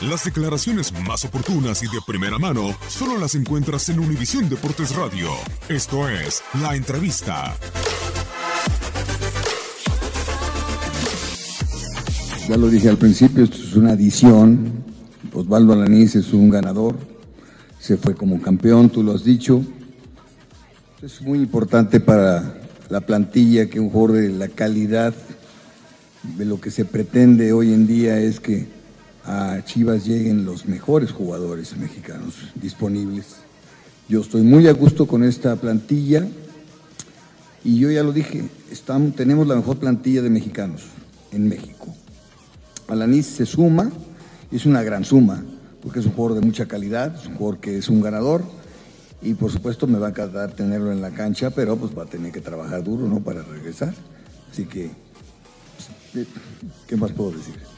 Las declaraciones más oportunas y de primera mano solo las encuentras en Univisión Deportes Radio. Esto es La Entrevista. Ya lo dije al principio, esto es una adición. Osvaldo Alanís es un ganador, se fue como campeón, tú lo has dicho. Es muy importante para la plantilla que un jugador de la calidad de lo que se pretende hoy en día es que a Chivas lleguen los mejores jugadores mexicanos disponibles. Yo estoy muy a gusto con esta plantilla y yo ya lo dije, estamos, tenemos la mejor plantilla de mexicanos en México. Alanis se suma, es una gran suma, porque es un jugador de mucha calidad, es un jugador que es un ganador y por supuesto me va a encantar tenerlo en la cancha, pero pues va a tener que trabajar duro, ¿no? Para regresar. Así que, pues, ¿qué más puedo decir?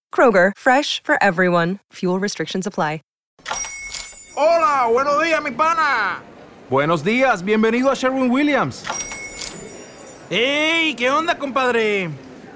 Kroger, fresh for everyone. Fuel restrictions apply. Hola, buenos días, mi pana. Buenos días, bienvenido a Sherwin Williams. ¡Ey! ¿Qué onda, compadre?